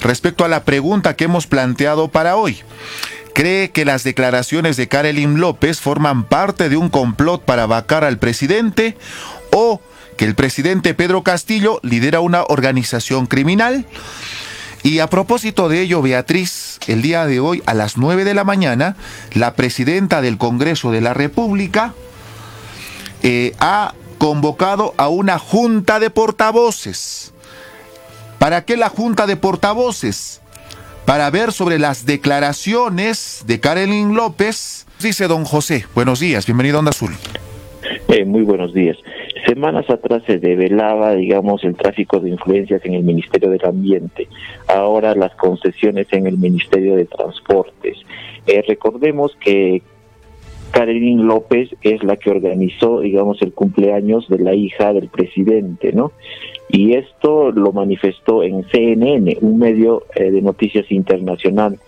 respecto a la pregunta que hemos planteado para hoy. ¿Cree que las declaraciones de Karelin López forman parte de un complot para vacar al presidente o que el presidente Pedro Castillo lidera una organización criminal? Y a propósito de ello, Beatriz, el día de hoy a las 9 de la mañana, la presidenta del Congreso de la República eh, ha convocado a una junta de portavoces. ¿Para qué la junta de portavoces? Para ver sobre las declaraciones de Karelin López. Dice don José, buenos días, bienvenido a Onda Azul. Eh, muy buenos días. Semanas atrás se develaba, digamos, el tráfico de influencias en el Ministerio del Ambiente, ahora las concesiones en el Ministerio de Transportes. Eh, recordemos que Karen López es la que organizó, digamos, el cumpleaños de la hija del presidente, ¿no? Y esto lo manifestó en CNN, un medio eh, de noticias internacional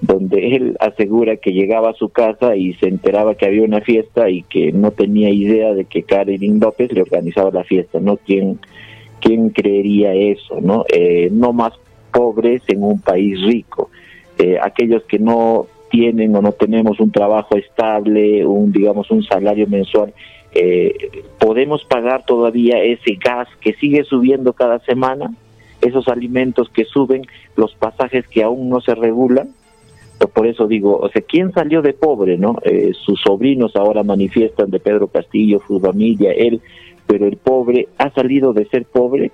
donde él asegura que llegaba a su casa y se enteraba que había una fiesta y que no tenía idea de que Karen López le organizaba la fiesta, ¿no? ¿Quién, quién creería eso, no? Eh, no más pobres en un país rico. Eh, aquellos que no tienen o no tenemos un trabajo estable, un digamos un salario mensual, eh, podemos pagar todavía ese gas que sigue subiendo cada semana, esos alimentos que suben, los pasajes que aún no se regulan, por eso digo, o sea, ¿quién salió de pobre, no? Eh, sus sobrinos ahora manifiestan de Pedro Castillo, su familia, él, pero el pobre ha salido de ser pobre.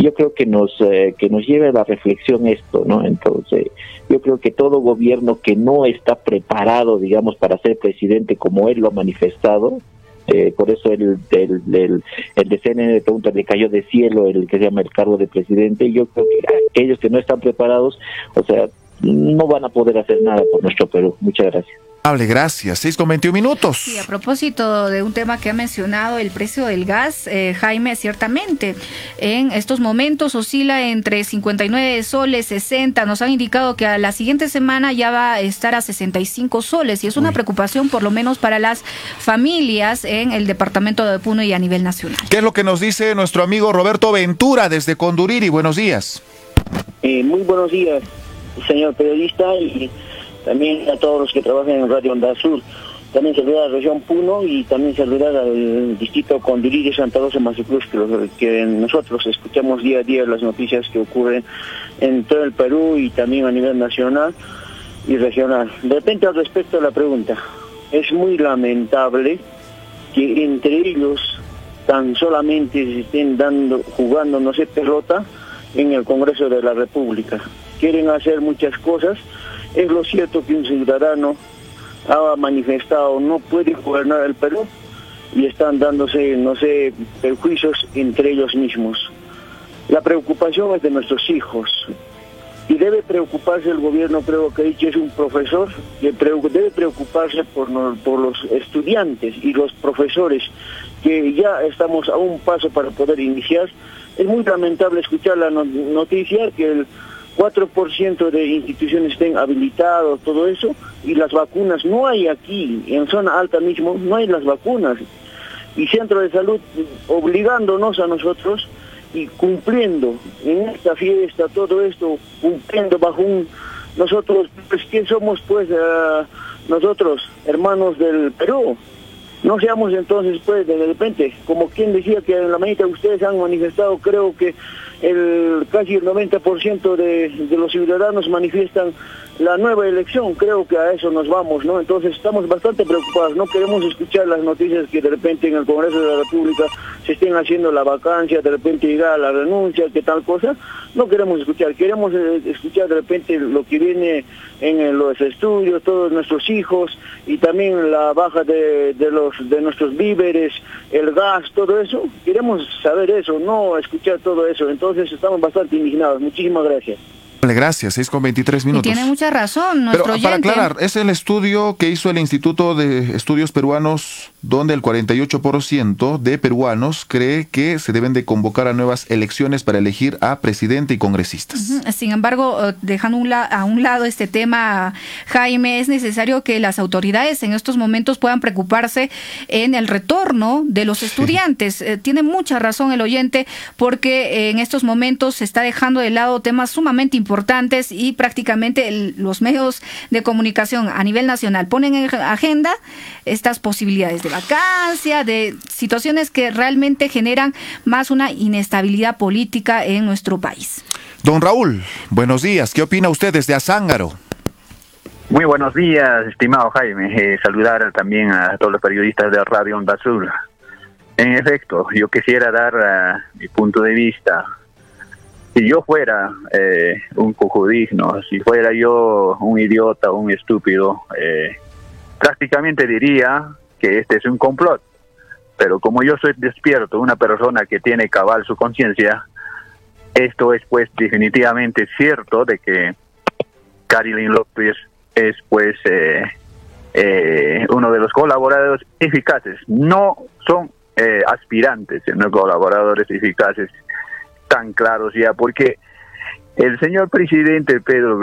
Yo creo que nos eh, que nos lleva a la reflexión esto, ¿no? Entonces, yo creo que todo gobierno que no está preparado, digamos, para ser presidente como él lo ha manifestado, eh, por eso el, el, el, el de CNN pregunta, le cayó de cielo el que se llama el cargo de presidente. Yo creo que aquellos que no están preparados, o sea, no van a poder hacer nada por nuestro Perú. Muchas gracias. Hable, gracias. 6 con 21 minutos. Sí, a propósito de un tema que ha mencionado, el precio del gas, eh, Jaime, ciertamente en estos momentos oscila entre 59 soles, 60. Nos han indicado que a la siguiente semana ya va a estar a 65 soles y es una preocupación por lo menos para las familias en el departamento de Puno y a nivel nacional. ¿Qué es lo que nos dice nuestro amigo Roberto Ventura desde Conduriri? Buenos días. Eh, muy buenos días señor periodista y también a todos los que trabajan en Radio Onda Sur. También saludar a la región Puno y también saludar al distrito Condirí de Santa Rosa Mazicruz, que, que nosotros escuchamos día a día las noticias que ocurren en todo el Perú y también a nivel nacional y regional. De repente al respecto a la pregunta, es muy lamentable que entre ellos tan solamente se estén dando, jugando, no sé, pelota en el Congreso de la República quieren hacer muchas cosas. Es lo cierto que un ciudadano ha manifestado no puede gobernar el Perú y están dándose, no sé, perjuicios entre ellos mismos. La preocupación es de nuestros hijos y debe preocuparse el gobierno, creo que dicho es un profesor, que debe preocuparse por, por los estudiantes y los profesores, que ya estamos a un paso para poder iniciar. Es muy lamentable escuchar la noticia que el 4% de instituciones estén habilitados, todo eso, y las vacunas no hay aquí, en zona alta mismo, no hay las vacunas. Y centro de salud obligándonos a nosotros y cumpliendo en esta fiesta, todo esto, cumpliendo bajo un... Nosotros, pues, ¿quién somos pues uh, nosotros, hermanos del Perú? No seamos entonces, pues, de repente, como quien decía que en la mañana ustedes han manifestado, creo que el casi el 90% de, de los ciudadanos manifiestan la nueva elección, creo que a eso nos vamos, ¿no? Entonces estamos bastante preocupados, no queremos escuchar las noticias que de repente en el Congreso de la República se estén haciendo la vacancia, de repente a la renuncia, que tal cosa, no queremos escuchar, queremos eh, escuchar de repente lo que viene en los estudios, todos nuestros hijos y también la baja de, de nuestros víveres, el gas, todo eso, queremos saber eso, no escuchar todo eso, entonces estamos bastante indignados, muchísimas gracias. Gracias, 6 con 23 minutos. Y tiene mucha razón. Nuestro Pero para aclarar, es el estudio que hizo el Instituto de Estudios Peruanos, donde el 48% de peruanos cree que se deben de convocar a nuevas elecciones para elegir a presidente y congresistas. Sin embargo, eh, dejando a un lado este tema, Jaime, es necesario que las autoridades en estos momentos puedan preocuparse en el retorno de los estudiantes. Eh, tiene mucha razón el oyente, porque en estos momentos se está dejando de lado temas sumamente importantes importantes y prácticamente los medios de comunicación a nivel nacional ponen en agenda estas posibilidades de vacancia, de situaciones que realmente generan más una inestabilidad política en nuestro país. Don Raúl, buenos días. ¿Qué opina usted desde Azángaro? Muy buenos días, estimado Jaime. Eh, saludar también a todos los periodistas de Radio Onda Azul. En efecto, yo quisiera dar uh, mi punto de vista. Si yo fuera eh, un digno, si fuera yo un idiota, un estúpido, eh, prácticamente diría que este es un complot. Pero como yo soy despierto, una persona que tiene cabal su conciencia, esto es pues definitivamente cierto de que Carilyn López es pues eh, eh, uno de los colaboradores eficaces. No son eh, aspirantes, sino colaboradores eficaces tan claros ya, porque el señor presidente Pedro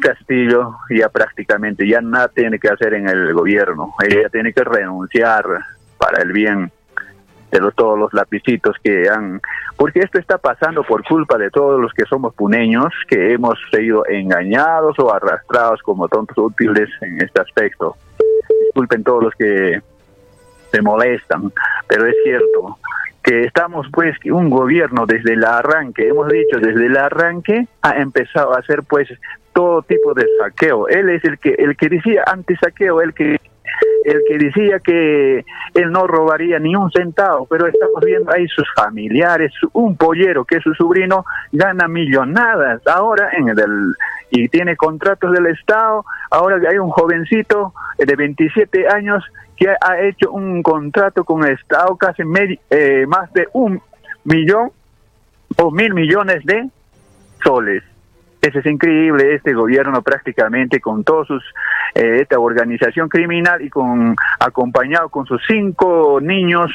Castillo ya prácticamente ya nada tiene que hacer en el gobierno, ella tiene que renunciar para el bien de los, todos los lapicitos que han... Porque esto está pasando por culpa de todos los que somos puneños, que hemos sido engañados o arrastrados como tontos útiles en este aspecto. Disculpen todos los que se molestan, pero es cierto que estamos pues un gobierno desde el arranque, hemos dicho desde el arranque ha empezado a hacer pues todo tipo de saqueo. Él es el que el que decía anti saqueo, el que el que decía que él no robaría ni un centavo, pero estamos viendo ahí sus familiares, un pollero que es su sobrino gana millonadas ahora en el y tiene contratos del Estado, ahora hay un jovencito de 27 años que ha hecho un contrato con el Estado casi eh, más de un millón o mil millones de soles. Eso es increíble, este gobierno prácticamente con todos sus, eh, esta organización criminal y con acompañado con sus cinco niños,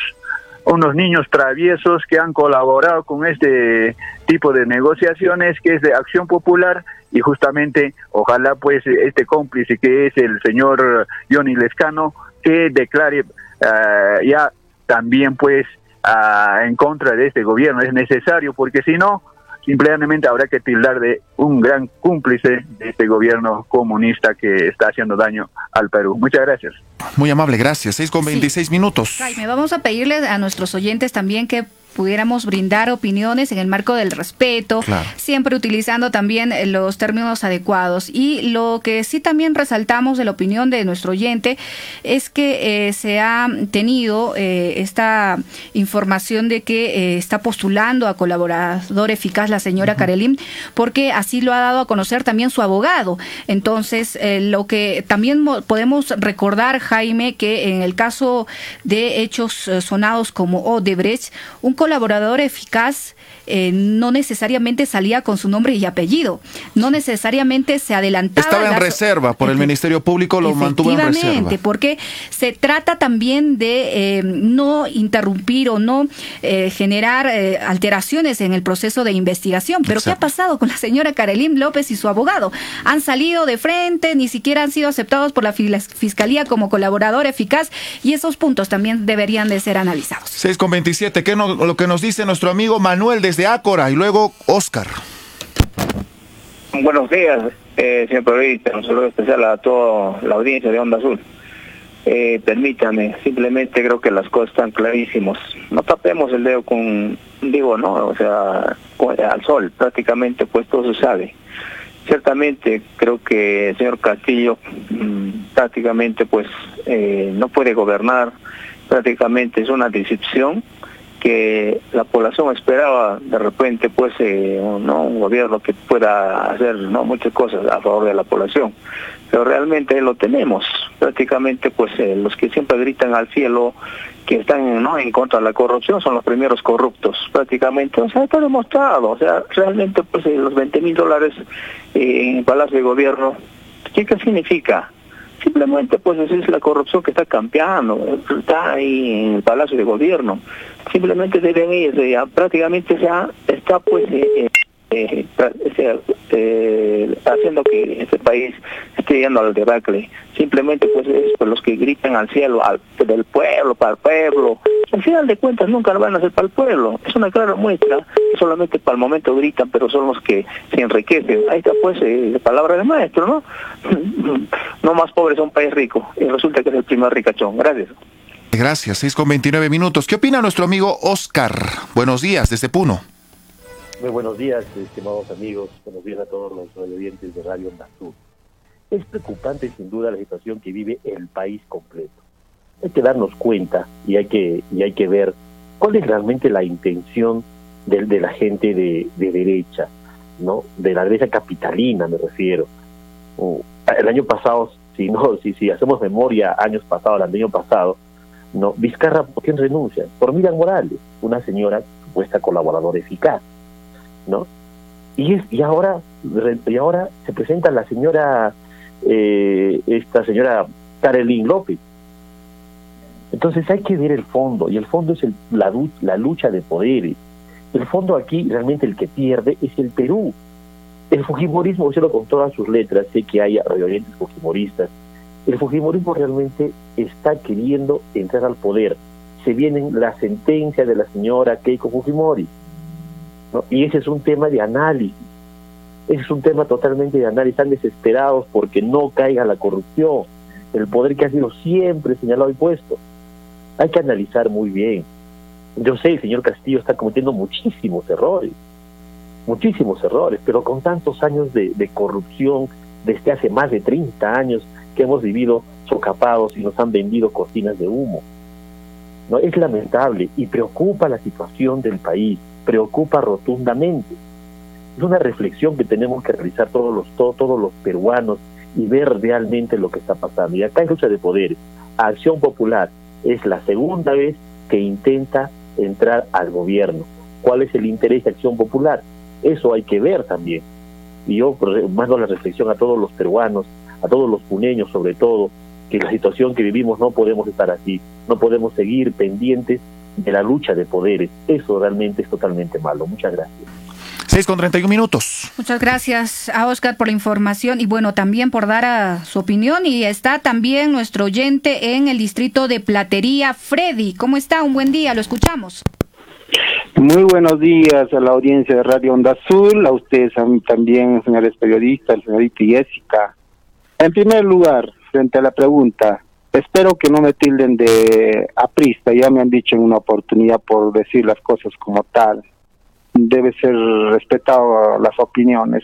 unos niños traviesos que han colaborado con este tipo de negociaciones que es de acción popular y justamente ojalá pues este cómplice que es el señor Johnny Lescano que declare uh, ya también pues uh, en contra de este gobierno es necesario porque si no simplemente habrá que tildar de un gran cómplice de este gobierno comunista que está haciendo daño al Perú. Muchas gracias. Muy amable, gracias. 6 con 26 minutos. Jaime, vamos a pedirle a nuestros oyentes también que pudiéramos brindar opiniones en el marco del respeto, siempre utilizando también eh, los términos adecuados. Y lo que sí también resaltamos de la opinión de nuestro oyente es que eh, se ha tenido eh, esta información de que está postulando a colaborador eficaz la señora Karelim, porque así lo ha dado a conocer también su abogado. Entonces, lo que también podemos recordar, Jaime, que en el caso de hechos sonados como Odebrecht, un colaborador eficaz eh, no necesariamente salía con su nombre y apellido, no necesariamente se adelantaba. Estaba en reserva por el Ministerio Público, lo mantuvo en reserva. porque se trata también de eh, no interrumpir o no eh, generar alteraciones en el proceso de investigación. Pero ¿qué ha pasado con la señora Karelín López y su abogado? Han salido de frente, ni siquiera han sido aceptados por la Fiscalía como colaborador eficaz y esos puntos también deberían de ser analizados. 6 con 27, ¿qué lo que nos dice nuestro amigo Manuel desde de Ácora y luego Oscar. Buenos días, eh, señor periodista. Un saludo especial a toda la audiencia de Onda Azul. Eh, permítame, simplemente creo que las cosas están clarísimas. No tapemos el dedo con, digo, no, o sea, al sol, prácticamente pues todo se sabe. Ciertamente creo que el señor Castillo mm, prácticamente pues eh, no puede gobernar, prácticamente es una decepción que la población esperaba de repente pues eh, un gobierno que pueda hacer muchas cosas a favor de la población. Pero realmente lo tenemos. Prácticamente pues eh, los que siempre gritan al cielo que están no en contra de la corrupción son los primeros corruptos. Prácticamente o sea está demostrado. O sea realmente pues eh, los 20 mil dólares en palacio de gobierno qué significa simplemente pues es la corrupción que está campeando, está ahí en el Palacio de Gobierno. Simplemente deben ir, ya, prácticamente ya está pues eh, eh, eh, haciendo que este país esté yendo al debacle. Simplemente pues es los que gritan al cielo, al, del pueblo, para el pueblo. Al final de cuentas nunca lo van a hacer para el pueblo. Es una clara muestra solamente para el momento gritan, pero son los que se enriquecen. Ahí está pues eh, la palabra del maestro, ¿no? no más pobres son un país rico. Y resulta que es el primer ricachón. Gracias. Gracias, 6 con 29 minutos. ¿Qué opina nuestro amigo Oscar? Buenos días desde Puno. Muy buenos días, estimados amigos. Buenos días a todos los oyentes de Radio Onda Es preocupante sin duda la situación que vive el país completo. Hay que darnos cuenta y hay que, y hay que ver cuál es realmente la intención de, de la gente de, de, derecha, ¿no? De la derecha capitalina, me refiero. el año pasado, si no, si, si hacemos memoria, años pasados, el año pasado, no, Vizcarra, ¿por quién renuncia? Por Miriam Morales, una señora supuesta colaboradora eficaz. ¿No? Y, es, y, ahora, y ahora se presenta la señora, eh, esta señora Karelin López. Entonces hay que ver el fondo, y el fondo es el, la, la lucha de poderes. El fondo aquí, realmente el que pierde es el Perú. El Fujimorismo, yo lo con todas sus letras, sé que hay reorientes Fujimoristas, el Fujimorismo realmente está queriendo entrar al poder. Se viene la sentencia de la señora Keiko Fujimori y ese es un tema de análisis. Ese es un tema totalmente de análisis. Están desesperados porque no caiga la corrupción, el poder que ha sido siempre señalado y puesto. Hay que analizar muy bien. Yo sé, el señor Castillo está cometiendo muchísimos errores, muchísimos errores, pero con tantos años de, de corrupción, desde hace más de 30 años que hemos vivido socapados y nos han vendido cortinas de humo. ¿no? Es lamentable y preocupa la situación del país preocupa rotundamente. Es una reflexión que tenemos que realizar todos los, todos los peruanos y ver realmente lo que está pasando. Y acá hay lucha de poderes. Acción Popular es la segunda vez que intenta entrar al gobierno. ¿Cuál es el interés de Acción Popular? Eso hay que ver también. Y yo mando la reflexión a todos los peruanos, a todos los puneños sobre todo, que la situación que vivimos no podemos estar así, no podemos seguir pendientes de la lucha de poderes. Eso realmente es totalmente malo. Muchas gracias. 6 con 31 minutos. Muchas gracias a Oscar por la información y bueno, también por dar a su opinión. Y está también nuestro oyente en el distrito de Platería, Freddy. ¿Cómo está? Un buen día, lo escuchamos. Muy buenos días a la audiencia de Radio Onda Azul, a ustedes también, señores periodistas, señorita Jessica. En primer lugar, frente a la pregunta, Espero que no me tilden de aprista, ya me han dicho en una oportunidad por decir las cosas como tal. Debe ser respetado las opiniones.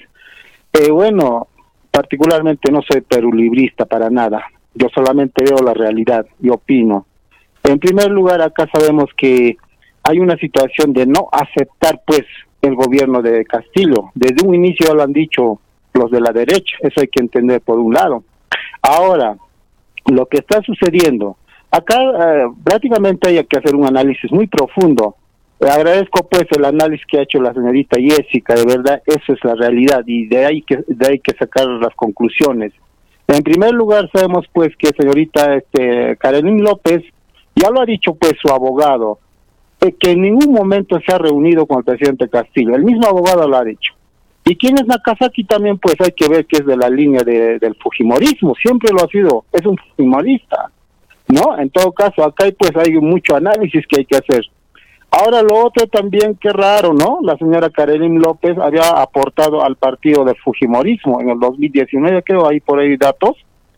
Eh, bueno, particularmente no soy perulibrista para nada. Yo solamente veo la realidad y opino. En primer lugar, acá sabemos que hay una situación de no aceptar, pues, el gobierno de Castillo. Desde un inicio lo han dicho los de la derecha, eso hay que entender por un lado. Ahora, lo que está sucediendo. Acá eh, prácticamente hay que hacer un análisis muy profundo. Le agradezco pues el análisis que ha hecho la señorita Jessica, de verdad, esa es la realidad y de ahí que de ahí que sacar las conclusiones. En primer lugar sabemos pues que señorita este Karenin López ya lo ha dicho pues su abogado, eh, que en ningún momento se ha reunido con el presidente Castillo, el mismo abogado lo ha dicho. Y quién es Nakazaki también, pues hay que ver que es de la línea de, del Fujimorismo, siempre lo ha sido, es un Fujimorista, ¿no? En todo caso, acá hay, pues hay mucho análisis que hay que hacer. Ahora lo otro también, qué raro, ¿no? La señora Karelin López había aportado al partido del Fujimorismo en el 2019, creo, ahí por ahí datos,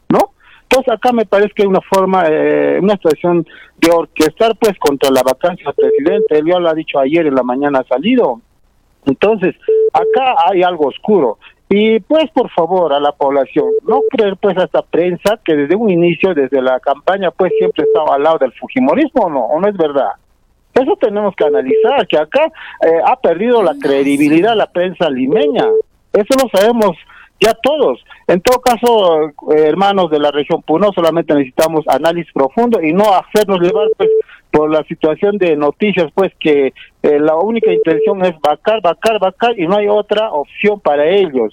¿no? Entonces acá me parece que hay una forma, eh, una situación de orquestar pues contra la vacancia del presidente, él ya lo ha dicho ayer en la mañana ha salido, entonces, acá hay algo oscuro. Y pues por favor a la población, no creer pues a esta prensa que desde un inicio, desde la campaña, pues siempre estaba al lado del Fujimorismo, ¿o no? ¿O no es verdad? Eso tenemos que analizar, que acá eh, ha perdido la credibilidad la prensa limeña. Eso lo sabemos ya todos. En todo caso, eh, hermanos de la región Puno, solamente necesitamos análisis profundo y no hacernos llevar pues por la situación de noticias, pues que eh, la única intención es vacar, vacar, vacar y no hay otra opción para ellos.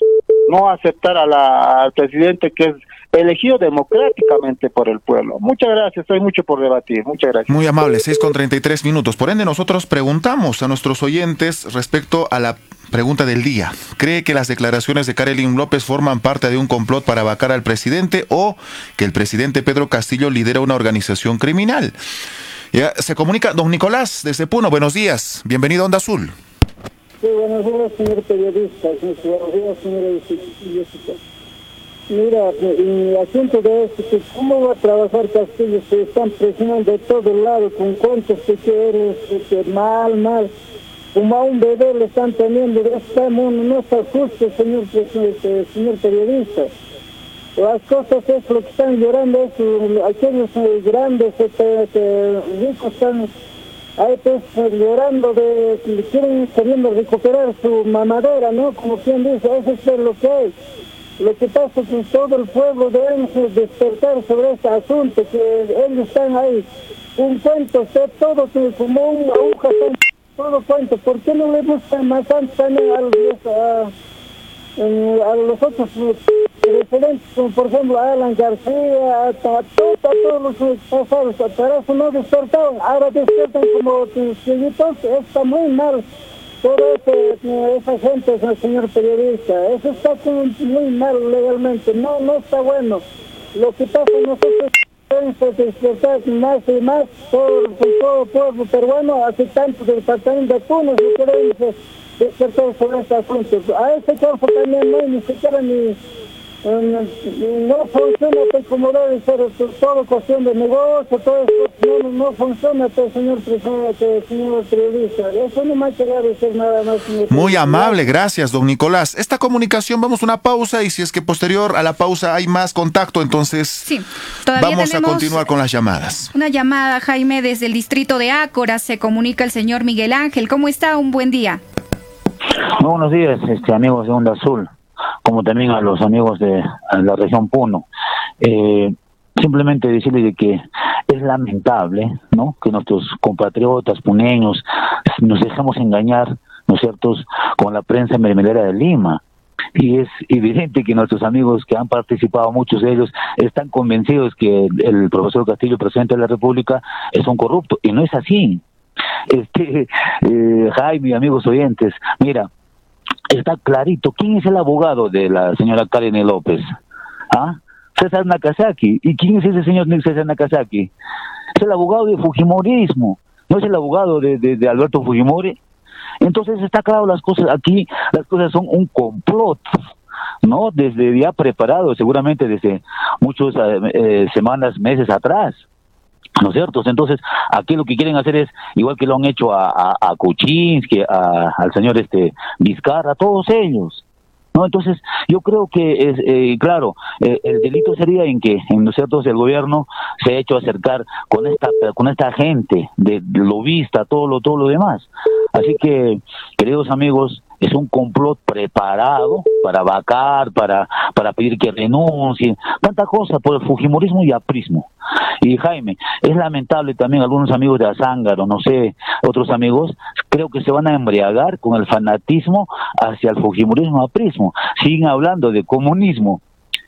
No aceptar a la, al presidente que es elegido democráticamente por el pueblo. Muchas gracias, hay mucho por debatir. Muchas gracias. Muy amable, 6 con 33 minutos. Por ende, nosotros preguntamos a nuestros oyentes respecto a la pregunta del día. ¿Cree que las declaraciones de Karelin López forman parte de un complot para vacar al presidente o que el presidente Pedro Castillo lidera una organización criminal? Ya, se comunica don Nicolás desde Puno. Buenos días. Bienvenido a Onda Azul. Sí, buenos días, señor periodista. Buenos días. Mira, el asunto de esto, que cómo va a trabajar Castillo, se están presionando de todo lado, con cuentos que quieres, que mal, mal. Como a un bebé le están teniendo, este mundo no está justo, señor, este, señor periodista. Las cosas es lo que están llorando, es, aquellos eh, grandes este, ricos están ahí pues llorando de quieren queriendo recuperar su mamadera, ¿no? Como quien dice, eso es lo que hay. Lo que pasa es que todo el pueblo debe despertar sobre este asunto, que ellos están ahí. Un cuento, todo como una aguja, todo cuento. ¿Por qué no le buscan más antes a a, a los otros referentes, como por ejemplo a Alan García, a, todos los pasados, eso no despertaron. Ahora despiertan como entonces está muy mal todo ese, esa gente, señor periodista, eso está muy mal legalmente, no, no está bueno. Lo que pasa nosotros tenemos que despertar más y más todo, todo el pueblo peruano, hace tanto del departamento de Puno, que queremos despertar sobre este asunto. A ese campo también no ni siquiera ni no funciona pues, como debe ser, todo cuestión de negocio, todo eso, no, no funciona, pues, señor presidente, señor periodista. Eso no me ha querido decir nada más. Muy amable, gracias, don Nicolás. Esta comunicación, vamos a una pausa y si es que posterior a la pausa hay más contacto, entonces sí, vamos a continuar con las llamadas. Una llamada, Jaime, desde el distrito de Ácora, se comunica el señor Miguel Ángel. ¿Cómo está? Un buen día. Muy buenos días, este, amigos de Onda Azul como también a los amigos de la región Puno. Eh, simplemente decirles de que es lamentable, ¿no? Que nuestros compatriotas puneños nos dejamos engañar, ¿no es con la prensa mermelera de Lima. Y es evidente que nuestros amigos que han participado, muchos de ellos, están convencidos que el profesor Castillo, presidente de la República, es un corrupto. Y no es así. Este, eh, Jaime, amigos oyentes, mira, está clarito. ¿Quién es el abogado de la señora Karen López? ¿Ah? César Nakazaki. ¿Y quién es ese señor César Nakazaki? Es el abogado de Fujimorismo. No es el abogado de, de, Alberto Fujimori. Entonces está claro las cosas aquí, las cosas son un complot. ¿no? Desde ya preparado, seguramente desde muchas eh, semanas, meses atrás. ¿No es cierto? Entonces, aquí lo que quieren hacer es, igual que lo han hecho a, a, a Kuczynski, a, al señor este Vizcarra, a todos ellos. ¿no? Entonces, yo creo que, es eh, claro, eh, el delito sería en que, en ¿no cierto?, el gobierno se ha hecho acercar con esta con esta gente de, lobista, todo lo, todo lo demás. Así que, queridos amigos, es un complot preparado para vacar, para, para pedir que renuncien, tanta cosa por el Fujimorismo y aprismo. Y Jaime, es lamentable también algunos amigos de Azángaro, no sé, otros amigos, creo que se van a embriagar con el fanatismo hacia el Fujimorismo aprismo. Siguen hablando de comunismo.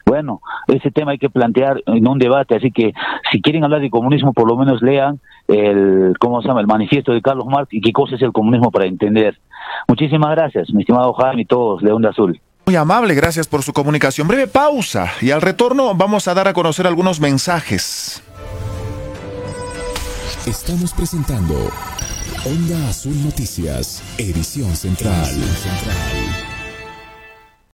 Bueno, ese tema hay que plantear en un debate, así que si quieren hablar de comunismo, por lo menos lean el, ¿cómo se llama?, el manifiesto de Carlos Marx y qué cosa es el comunismo para entender. Muchísimas gracias, mi estimado Jaime y todos de Onda Azul. Muy amable, gracias por su comunicación. Breve pausa y al retorno vamos a dar a conocer algunos mensajes. Estamos presentando Onda Azul Noticias, edición central. Edición central.